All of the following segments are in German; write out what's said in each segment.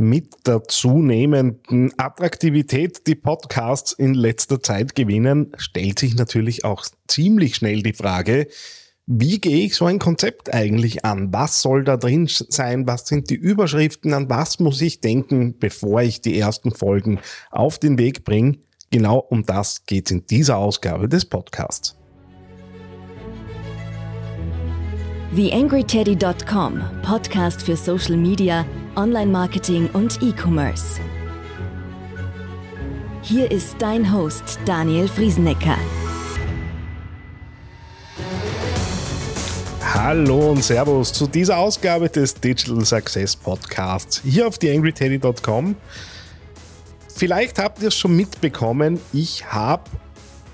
Mit der zunehmenden Attraktivität, die Podcasts in letzter Zeit gewinnen, stellt sich natürlich auch ziemlich schnell die Frage, wie gehe ich so ein Konzept eigentlich an? Was soll da drin sein? Was sind die Überschriften? An was muss ich denken, bevor ich die ersten Folgen auf den Weg bringe? Genau um das geht es in dieser Ausgabe des Podcasts. TheAngryTeddy.com, Podcast für Social Media, Online-Marketing und E-Commerce. Hier ist dein Host Daniel Friesenecker. Hallo und Servus zu dieser Ausgabe des Digital Success Podcasts hier auf TheAngryTeddy.com. Vielleicht habt ihr es schon mitbekommen, ich habe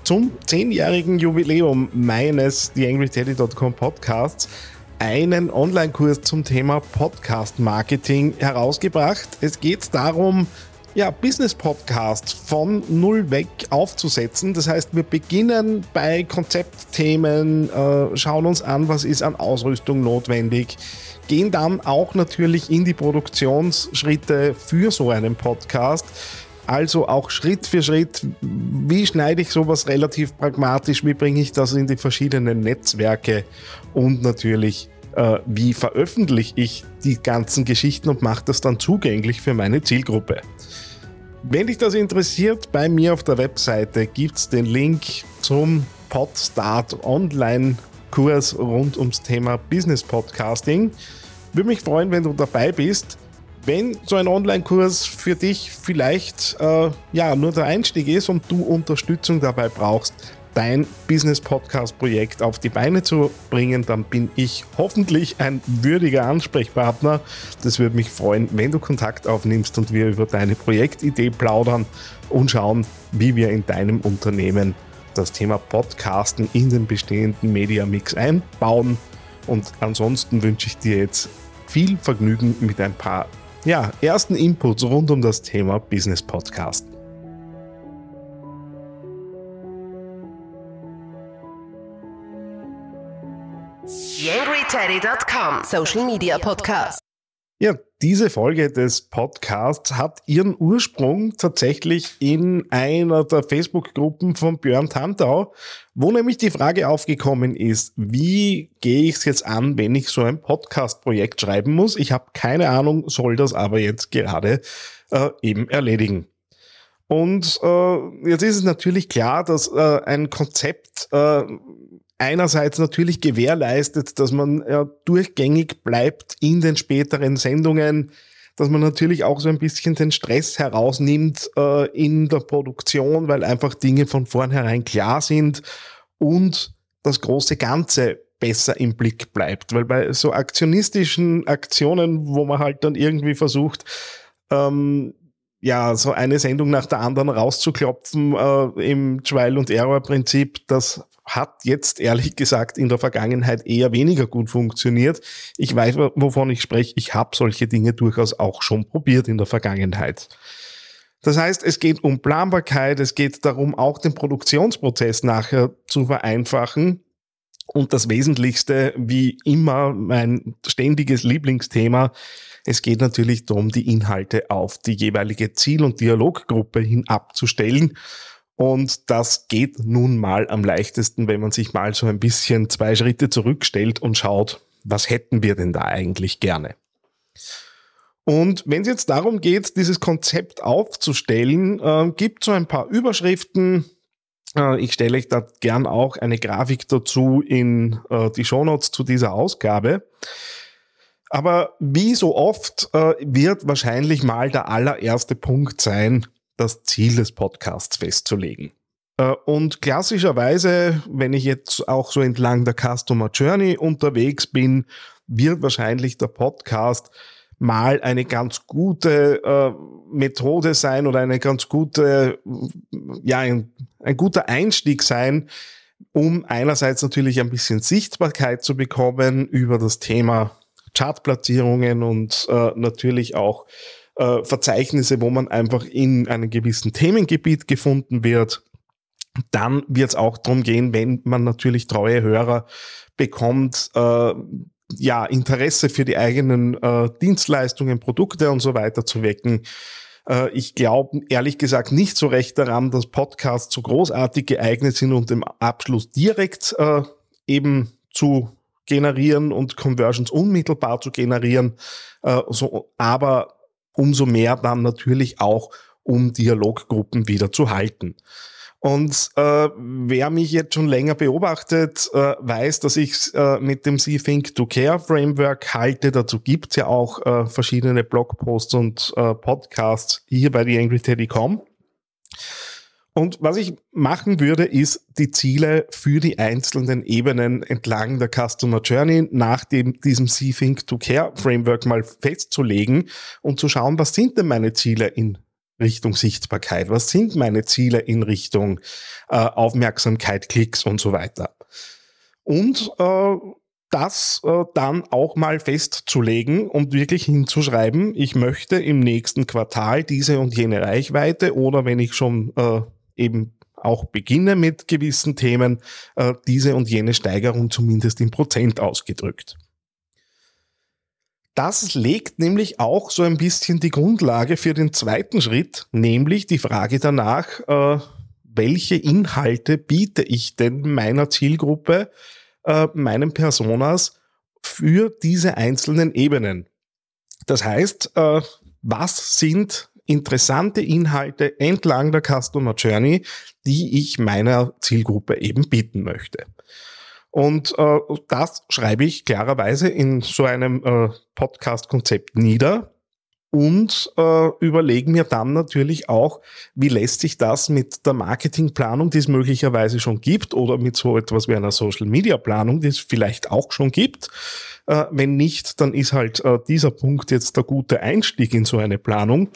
zum zehnjährigen Jubiläum meines TheAngryTeddy.com Podcasts einen Online-Kurs zum Thema Podcast-Marketing herausgebracht. Es geht darum, ja, Business-Podcast von null weg aufzusetzen. Das heißt, wir beginnen bei Konzeptthemen, äh, schauen uns an, was ist an Ausrüstung notwendig, gehen dann auch natürlich in die Produktionsschritte für so einen Podcast also auch Schritt für Schritt, wie schneide ich sowas relativ pragmatisch, wie bringe ich das in die verschiedenen Netzwerke und natürlich, äh, wie veröffentliche ich die ganzen Geschichten und mache das dann zugänglich für meine Zielgruppe. Wenn dich das interessiert, bei mir auf der Webseite gibt es den Link zum Podstart Online Kurs rund ums Thema Business Podcasting. Würde mich freuen, wenn du dabei bist. Wenn so ein Online-Kurs für dich vielleicht äh, ja, nur der Einstieg ist und du Unterstützung dabei brauchst, dein Business-Podcast-Projekt auf die Beine zu bringen, dann bin ich hoffentlich ein würdiger Ansprechpartner. Das würde mich freuen, wenn du Kontakt aufnimmst und wir über deine Projektidee plaudern und schauen, wie wir in deinem Unternehmen das Thema Podcasten in den bestehenden Media-Mix einbauen. Und ansonsten wünsche ich dir jetzt viel Vergnügen mit ein paar ja, ersten Inputs rund um das Thema Business Podcast. YangryTeddy.com Social Media Podcast. Ja, diese Folge des Podcasts hat ihren Ursprung tatsächlich in einer der Facebook-Gruppen von Björn Tantau, wo nämlich die Frage aufgekommen ist, wie gehe ich es jetzt an, wenn ich so ein Podcast-Projekt schreiben muss? Ich habe keine Ahnung, soll das aber jetzt gerade äh, eben erledigen. Und äh, jetzt ist es natürlich klar, dass äh, ein Konzept äh, einerseits natürlich gewährleistet, dass man ja, durchgängig bleibt in den späteren Sendungen, dass man natürlich auch so ein bisschen den Stress herausnimmt äh, in der Produktion, weil einfach Dinge von vornherein klar sind und das große Ganze besser im Blick bleibt. Weil bei so aktionistischen Aktionen, wo man halt dann irgendwie versucht, ähm, ja, so eine Sendung nach der anderen rauszuklopfen äh, im Trial- und Error-Prinzip, das hat jetzt ehrlich gesagt in der Vergangenheit eher weniger gut funktioniert. Ich weiß, wovon ich spreche. Ich habe solche Dinge durchaus auch schon probiert in der Vergangenheit. Das heißt, es geht um Planbarkeit, es geht darum, auch den Produktionsprozess nachher zu vereinfachen. Und das Wesentlichste, wie immer, mein ständiges Lieblingsthema, es geht natürlich darum, die Inhalte auf die jeweilige Ziel- und Dialoggruppe hin abzustellen und das geht nun mal am leichtesten, wenn man sich mal so ein bisschen zwei Schritte zurückstellt und schaut, was hätten wir denn da eigentlich gerne? Und wenn es jetzt darum geht, dieses Konzept aufzustellen, äh, gibt so ein paar Überschriften. Äh, ich stelle euch da gern auch eine Grafik dazu in äh, die Shownotes zu dieser Ausgabe. Aber wie so oft äh, wird wahrscheinlich mal der allererste Punkt sein, das Ziel des Podcasts festzulegen. Äh, und klassischerweise, wenn ich jetzt auch so entlang der Customer Journey unterwegs bin, wird wahrscheinlich der Podcast mal eine ganz gute äh, Methode sein oder eine ganz gute, ja, ein, ein guter Einstieg sein, um einerseits natürlich ein bisschen Sichtbarkeit zu bekommen über das Thema Chartplatzierungen und äh, natürlich auch äh, Verzeichnisse, wo man einfach in einem gewissen Themengebiet gefunden wird. Dann wird es auch darum gehen, wenn man natürlich treue Hörer bekommt, äh, ja, Interesse für die eigenen äh, Dienstleistungen, Produkte und so weiter zu wecken. Äh, ich glaube ehrlich gesagt nicht so recht daran, dass Podcasts so großartig geeignet sind, um den Abschluss direkt äh, eben zu generieren und Conversions unmittelbar zu generieren. Äh, so, aber umso mehr dann natürlich auch, um Dialoggruppen wieder zu halten. Und äh, wer mich jetzt schon länger beobachtet, äh, weiß, dass ich äh, mit dem See Think to Care Framework halte. Dazu gibt's ja auch äh, verschiedene Blogposts und äh, Podcasts hier bei TheAngryTeddy.com. Und was ich machen würde, ist die Ziele für die einzelnen Ebenen entlang der Customer Journey nach dem, diesem See Think to Care Framework mal festzulegen und zu schauen, was sind denn meine Ziele in Richtung Sichtbarkeit? Was sind meine Ziele in Richtung äh, Aufmerksamkeit, Klicks und so weiter? Und äh, das äh, dann auch mal festzulegen und wirklich hinzuschreiben, ich möchte im nächsten Quartal diese und jene Reichweite oder wenn ich schon äh, eben auch beginne mit gewissen Themen, äh, diese und jene Steigerung zumindest in Prozent ausgedrückt. Das legt nämlich auch so ein bisschen die Grundlage für den zweiten Schritt, nämlich die Frage danach, äh, welche Inhalte biete ich denn meiner Zielgruppe, äh, meinen Personas für diese einzelnen Ebenen. Das heißt, äh, was sind interessante Inhalte entlang der Customer Journey, die ich meiner Zielgruppe eben bieten möchte. Und äh, das schreibe ich klarerweise in so einem äh, Podcast-Konzept nieder und äh, überlegen mir dann natürlich auch, wie lässt sich das mit der Marketingplanung, die es möglicherweise schon gibt, oder mit so etwas wie einer Social-Media-Planung, die es vielleicht auch schon gibt. Äh, wenn nicht, dann ist halt äh, dieser Punkt jetzt der gute Einstieg in so eine Planung.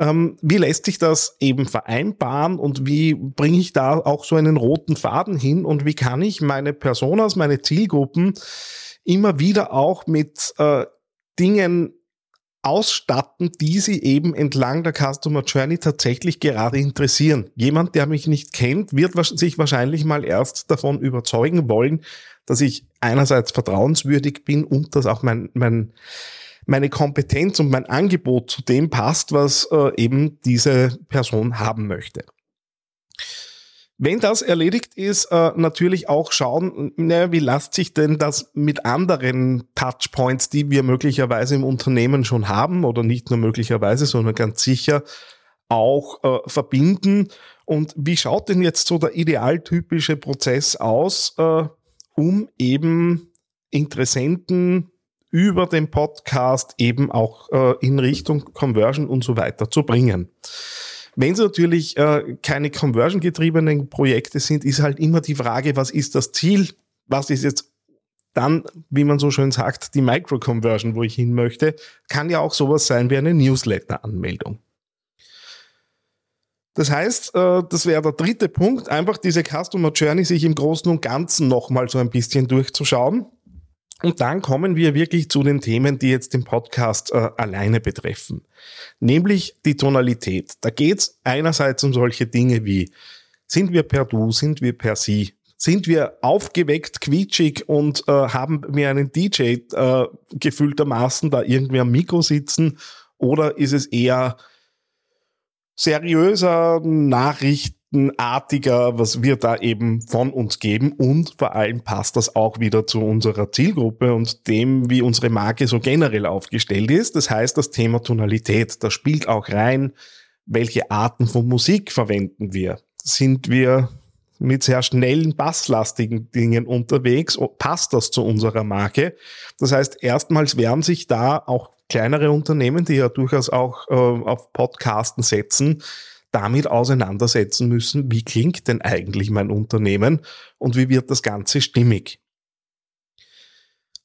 Ähm, wie lässt sich das eben vereinbaren und wie bringe ich da auch so einen roten Faden hin und wie kann ich meine Personas, meine Zielgruppen immer wieder auch mit äh, Dingen ausstatten, die sie eben entlang der Customer Journey tatsächlich gerade interessieren. Jemand, der mich nicht kennt, wird sich wahrscheinlich mal erst davon überzeugen wollen, dass ich einerseits vertrauenswürdig bin und dass auch mein, mein meine Kompetenz und mein Angebot zu dem passt, was äh, eben diese Person haben möchte. Wenn das erledigt ist, äh, natürlich auch schauen, naja, wie lässt sich denn das mit anderen Touchpoints, die wir möglicherweise im Unternehmen schon haben oder nicht nur möglicherweise, sondern ganz sicher auch äh, verbinden. Und wie schaut denn jetzt so der idealtypische Prozess aus, äh, um eben Interessenten über den Podcast eben auch äh, in Richtung Conversion und so weiter zu bringen. Wenn es natürlich äh, keine Conversion-getriebenen Projekte sind, ist halt immer die Frage, was ist das Ziel? Was ist jetzt dann, wie man so schön sagt, die Micro-Conversion, wo ich hin möchte? Kann ja auch sowas sein wie eine Newsletter-Anmeldung. Das heißt, äh, das wäre der dritte Punkt, einfach diese Customer Journey sich im Großen und Ganzen nochmal so ein bisschen durchzuschauen und dann kommen wir wirklich zu den Themen, die jetzt den Podcast äh, alleine betreffen. Nämlich die Tonalität. Da geht es einerseits um solche Dinge wie, sind wir per Du, sind wir per Sie? Sind wir aufgeweckt, quietschig und äh, haben wir einen DJ äh, gefühltermaßen da irgendwie am Mikro sitzen? Oder ist es eher seriöser Nachricht, artiger, was wir da eben von uns geben und vor allem passt das auch wieder zu unserer Zielgruppe und dem, wie unsere Marke so generell aufgestellt ist. Das heißt, das Thema Tonalität, da spielt auch rein, welche Arten von Musik verwenden wir. Sind wir mit sehr schnellen, basslastigen Dingen unterwegs? Passt das zu unserer Marke? Das heißt, erstmals werden sich da auch kleinere Unternehmen, die ja durchaus auch äh, auf Podcasten setzen, damit auseinandersetzen müssen, wie klingt denn eigentlich mein Unternehmen und wie wird das Ganze stimmig.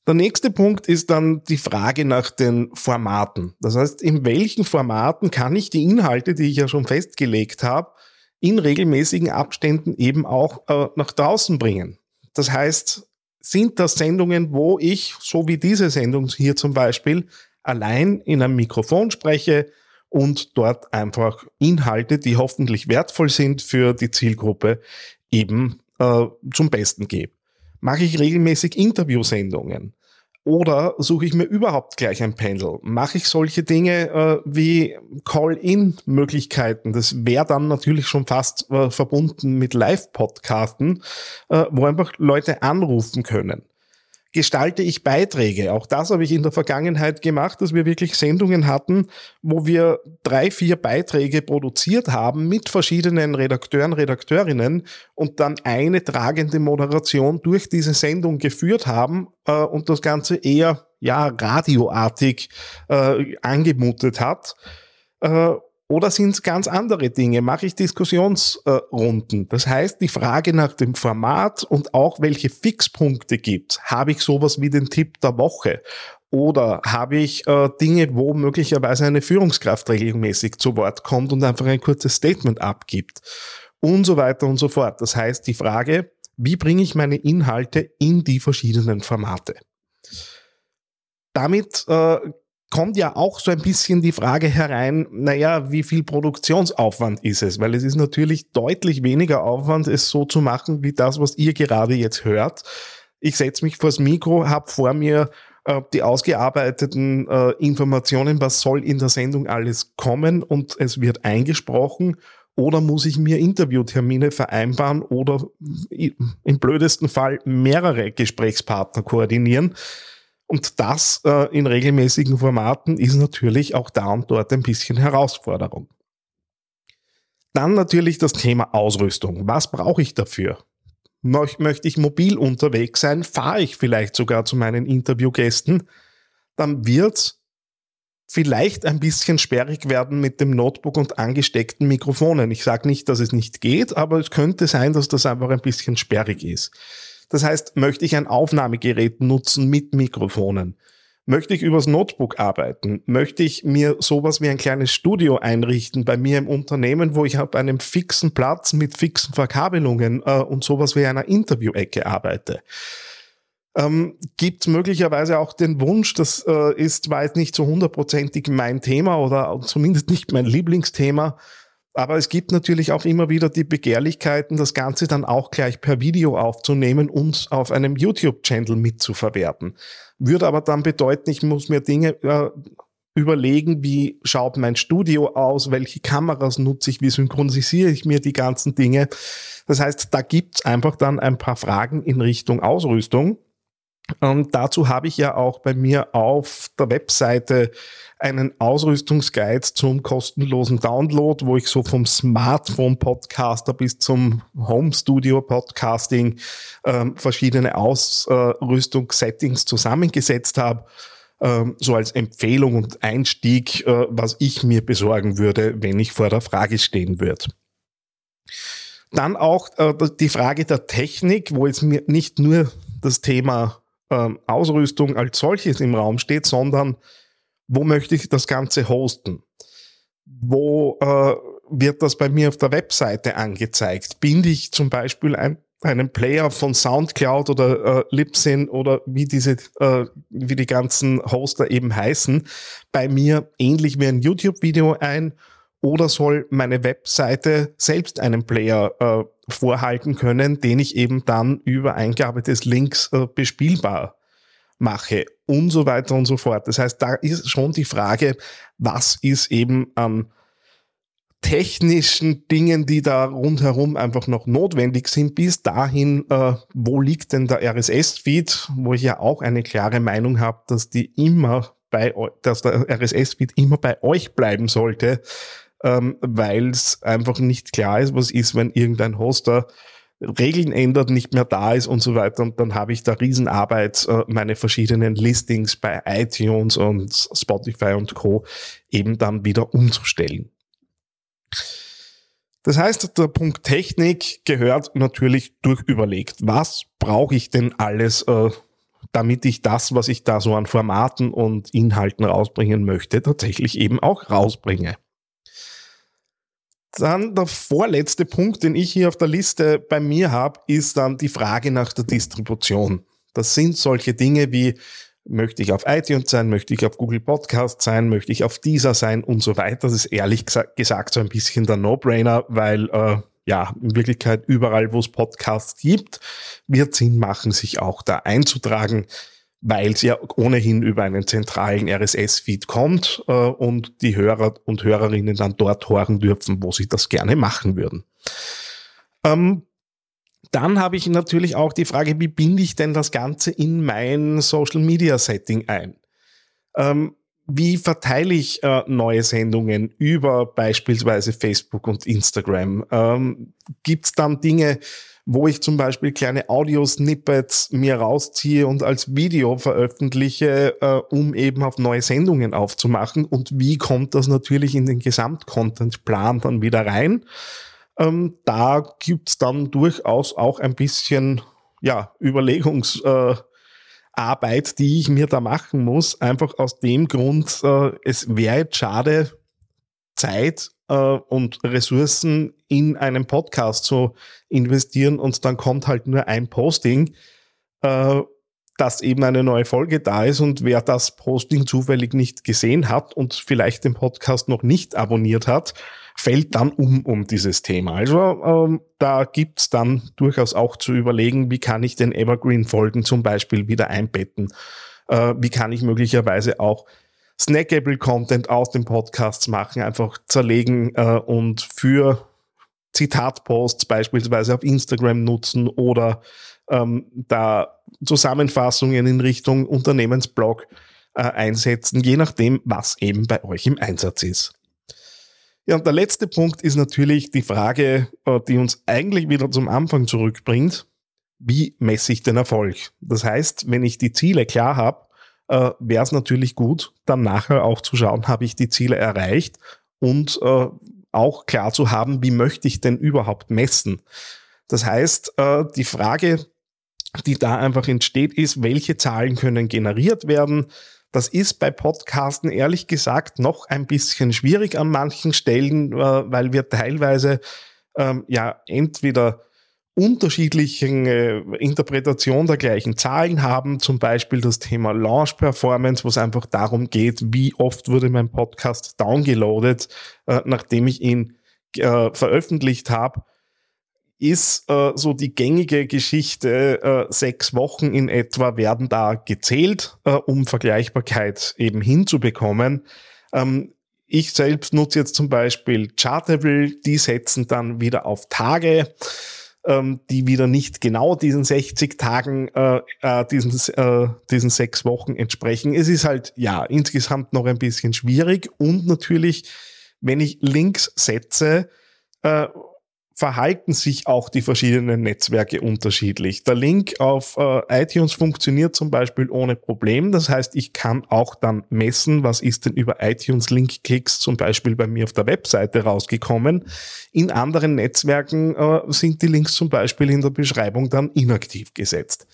Der nächste Punkt ist dann die Frage nach den Formaten. Das heißt, in welchen Formaten kann ich die Inhalte, die ich ja schon festgelegt habe, in regelmäßigen Abständen eben auch äh, nach draußen bringen. Das heißt, sind das Sendungen, wo ich, so wie diese Sendung hier zum Beispiel, allein in einem Mikrofon spreche, und dort einfach Inhalte, die hoffentlich wertvoll sind für die Zielgruppe, eben äh, zum Besten gebe. Mache ich regelmäßig Interviewsendungen? Oder suche ich mir überhaupt gleich ein Panel? Mache ich solche Dinge äh, wie Call-in-Möglichkeiten? Das wäre dann natürlich schon fast äh, verbunden mit Live-Podcasten, äh, wo einfach Leute anrufen können gestalte ich Beiträge. Auch das habe ich in der Vergangenheit gemacht, dass wir wirklich Sendungen hatten, wo wir drei, vier Beiträge produziert haben mit verschiedenen Redakteuren, Redakteurinnen und dann eine tragende Moderation durch diese Sendung geführt haben äh, und das Ganze eher ja radioartig äh, angemutet hat. Äh, oder sind es ganz andere Dinge? Mache ich Diskussionsrunden? das heißt, die Frage nach dem Format und auch welche Fixpunkte gibt Habe ich sowas wie den Tipp der Woche? Oder habe ich äh, Dinge, wo möglicherweise eine Führungskraft regelmäßig zu Wort kommt und einfach ein kurzes Statement abgibt? Und so weiter und so fort. Das heißt, die Frage, wie bringe ich meine Inhalte in die verschiedenen Formate? Damit äh, kommt ja auch so ein bisschen die Frage herein, naja, wie viel Produktionsaufwand ist es? Weil es ist natürlich deutlich weniger Aufwand, es so zu machen, wie das, was ihr gerade jetzt hört. Ich setze mich vors Mikro, habe vor mir äh, die ausgearbeiteten äh, Informationen, was soll in der Sendung alles kommen und es wird eingesprochen. Oder muss ich mir Interviewtermine vereinbaren oder im blödesten Fall mehrere Gesprächspartner koordinieren? Und das äh, in regelmäßigen Formaten ist natürlich auch da und dort ein bisschen Herausforderung. Dann natürlich das Thema Ausrüstung. Was brauche ich dafür? Möchte ich mobil unterwegs sein? Fahre ich vielleicht sogar zu meinen Interviewgästen? Dann wird vielleicht ein bisschen sperrig werden mit dem Notebook und angesteckten Mikrofonen. Ich sage nicht, dass es nicht geht, aber es könnte sein, dass das einfach ein bisschen sperrig ist. Das heißt, möchte ich ein Aufnahmegerät nutzen mit Mikrofonen? Möchte ich übers Notebook arbeiten? Möchte ich mir sowas wie ein kleines Studio einrichten bei mir im Unternehmen, wo ich auf einem fixen Platz mit fixen Verkabelungen äh, und sowas wie einer Interview-Ecke arbeite? Ähm, gibt möglicherweise auch den Wunsch, das äh, ist weit nicht so hundertprozentig mein Thema oder zumindest nicht mein Lieblingsthema, aber es gibt natürlich auch immer wieder die Begehrlichkeiten, das Ganze dann auch gleich per Video aufzunehmen und auf einem YouTube-Channel mitzuverwerten. Würde aber dann bedeuten, ich muss mir Dinge äh, überlegen, wie schaut mein Studio aus, welche Kameras nutze ich, wie synchronisiere ich mir die ganzen Dinge. Das heißt, da gibt's einfach dann ein paar Fragen in Richtung Ausrüstung. Und dazu habe ich ja auch bei mir auf der Webseite einen Ausrüstungsguide zum kostenlosen Download, wo ich so vom Smartphone-Podcaster bis zum Home-Studio-Podcasting ähm, verschiedene Ausrüstungssettings zusammengesetzt habe. Ähm, so als Empfehlung und Einstieg, äh, was ich mir besorgen würde, wenn ich vor der Frage stehen würde. Dann auch äh, die Frage der Technik, wo jetzt mir nicht nur das Thema ähm, Ausrüstung als solches im Raum steht, sondern wo möchte ich das Ganze hosten? Wo äh, wird das bei mir auf der Webseite angezeigt? Binde ich zum Beispiel ein, einen Player von SoundCloud oder äh, Libsyn oder wie diese, äh, wie die ganzen Hoster eben heißen, bei mir ähnlich wie ein YouTube-Video ein oder soll meine Webseite selbst einen Player äh, vorhalten können, den ich eben dann über Eingabe des Links äh, bespielbar mache und so weiter und so fort. Das heißt, da ist schon die Frage, was ist eben an technischen Dingen, die da rundherum einfach noch notwendig sind, bis dahin, äh, wo liegt denn der RSS-Feed, wo ich ja auch eine klare Meinung habe, dass die immer bei, dass der RSS-Feed immer bei euch bleiben sollte, ähm, weil es einfach nicht klar ist, was ist, wenn irgendein Hoster Regeln ändert, nicht mehr da ist und so weiter. Und dann habe ich da Riesenarbeit, äh, meine verschiedenen Listings bei iTunes und Spotify und Co. eben dann wieder umzustellen. Das heißt, der Punkt Technik gehört natürlich durchüberlegt. Was brauche ich denn alles, äh, damit ich das, was ich da so an Formaten und Inhalten rausbringen möchte, tatsächlich eben auch rausbringe? Dann der vorletzte Punkt, den ich hier auf der Liste bei mir habe, ist dann die Frage nach der Distribution. Das sind solche Dinge wie, möchte ich auf iTunes sein, möchte ich auf Google Podcast sein, möchte ich auf dieser sein und so weiter. Das ist ehrlich gesagt so ein bisschen der No-Brainer, weil äh, ja, in Wirklichkeit überall, wo es Podcasts gibt, wird Sinn machen, sich auch da einzutragen. Weil es ja ohnehin über einen zentralen RSS-Feed kommt äh, und die Hörer und Hörerinnen dann dort hören dürfen, wo sie das gerne machen würden. Ähm, dann habe ich natürlich auch die Frage, wie binde ich denn das Ganze in mein Social-Media-Setting ein? Ähm, wie verteile ich äh, neue Sendungen über beispielsweise Facebook und Instagram? Ähm, Gibt es dann Dinge, wo ich zum Beispiel kleine Audio-Snippets mir rausziehe und als Video veröffentliche, äh, um eben auf neue Sendungen aufzumachen? Und wie kommt das natürlich in den Gesamtcontent-Plan dann wieder rein? Ähm, da gibt's dann durchaus auch ein bisschen ja, Überlegungs- äh, die ich mir da machen muss, einfach aus dem Grund, äh, es wäre jetzt schade, Zeit äh, und Ressourcen in einen Podcast zu investieren und dann kommt halt nur ein Posting, äh, dass eben eine neue Folge da ist und wer das Posting zufällig nicht gesehen hat und vielleicht den Podcast noch nicht abonniert hat, fällt dann um um dieses Thema. Also ähm, da gibt's dann durchaus auch zu überlegen, wie kann ich den Evergreen-Folgen zum Beispiel wieder einbetten? Äh, wie kann ich möglicherweise auch snackable Content aus den Podcasts machen, einfach zerlegen äh, und für Zitatposts beispielsweise auf Instagram nutzen oder ähm, da Zusammenfassungen in Richtung Unternehmensblog äh, einsetzen, je nachdem, was eben bei euch im Einsatz ist. Ja, und der letzte Punkt ist natürlich die Frage, äh, die uns eigentlich wieder zum Anfang zurückbringt. Wie messe ich den Erfolg? Das heißt, wenn ich die Ziele klar habe, äh, wäre es natürlich gut, dann nachher auch zu schauen, habe ich die Ziele erreicht und äh, auch klar zu haben, wie möchte ich denn überhaupt messen? Das heißt, die Frage, die da einfach entsteht, ist, welche Zahlen können generiert werden? Das ist bei Podcasten ehrlich gesagt noch ein bisschen schwierig an manchen Stellen, äh, weil wir teilweise ähm, ja entweder unterschiedlichen äh, Interpretation der gleichen Zahlen haben, zum Beispiel das Thema Launch Performance, wo es einfach darum geht, wie oft wurde mein Podcast downgeloadet, äh, nachdem ich ihn äh, veröffentlicht habe ist äh, so die gängige Geschichte, äh, sechs Wochen in etwa werden da gezählt, äh, um Vergleichbarkeit eben hinzubekommen. Ähm, ich selbst nutze jetzt zum Beispiel Chartable, die setzen dann wieder auf Tage, ähm, die wieder nicht genau diesen 60 Tagen, äh, äh, diesen, äh, diesen sechs Wochen entsprechen. Es ist halt, ja, insgesamt noch ein bisschen schwierig und natürlich, wenn ich Links setze, äh, verhalten sich auch die verschiedenen Netzwerke unterschiedlich. Der Link auf äh, iTunes funktioniert zum Beispiel ohne Problem. Das heißt, ich kann auch dann messen, was ist denn über iTunes Link-Klicks zum Beispiel bei mir auf der Webseite rausgekommen. In anderen Netzwerken äh, sind die Links zum Beispiel in der Beschreibung dann inaktiv gesetzt.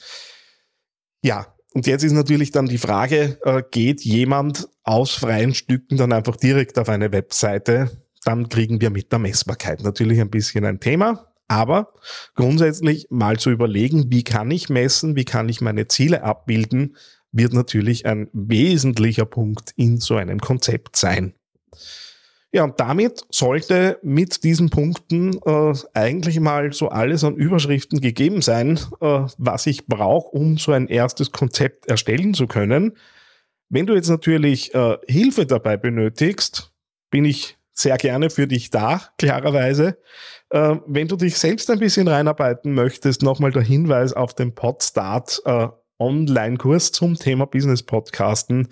Ja, und jetzt ist natürlich dann die Frage, äh, geht jemand aus freien Stücken dann einfach direkt auf eine Webseite? Dann kriegen wir mit der Messbarkeit natürlich ein bisschen ein Thema. Aber grundsätzlich mal zu überlegen, wie kann ich messen, wie kann ich meine Ziele abbilden, wird natürlich ein wesentlicher Punkt in so einem Konzept sein. Ja, und damit sollte mit diesen Punkten äh, eigentlich mal so alles an Überschriften gegeben sein, äh, was ich brauche, um so ein erstes Konzept erstellen zu können. Wenn du jetzt natürlich äh, Hilfe dabei benötigst, bin ich sehr gerne für dich da, klarerweise. Äh, wenn du dich selbst ein bisschen reinarbeiten möchtest, nochmal der Hinweis auf den Podstart äh, Online-Kurs zum Thema Business Podcasten.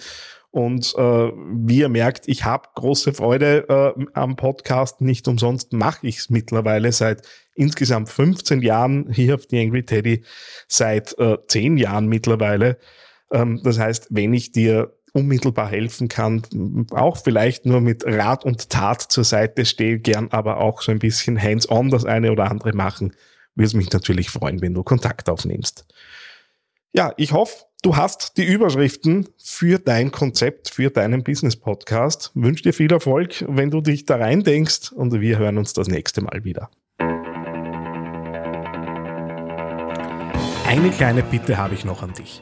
Und äh, wie ihr merkt, ich habe große Freude äh, am Podcast. Nicht umsonst mache ich es mittlerweile seit insgesamt 15 Jahren hier auf The Angry Teddy, seit äh, 10 Jahren mittlerweile. Ähm, das heißt, wenn ich dir unmittelbar helfen kann, auch vielleicht nur mit Rat und Tat zur Seite stehe, gern aber auch so ein bisschen hands-on das eine oder andere machen, würde es mich natürlich freuen, wenn du Kontakt aufnimmst. Ja, ich hoffe, du hast die Überschriften für dein Konzept, für deinen Business-Podcast. Wünsche dir viel Erfolg, wenn du dich da rein denkst und wir hören uns das nächste Mal wieder. Eine kleine Bitte habe ich noch an dich.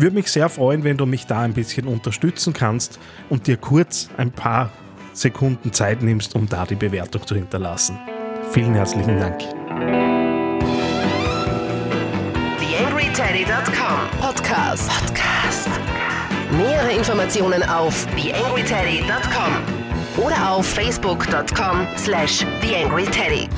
Würde mich sehr freuen, wenn du mich da ein bisschen unterstützen kannst und dir kurz ein paar Sekunden Zeit nimmst, um da die Bewertung zu hinterlassen. Vielen herzlichen Dank. TheAngryTeddy.com Podcast. Podcast. Nähere Informationen auf TheAngryTeddy.com oder auf Facebook.com slash TheAngryTeddy.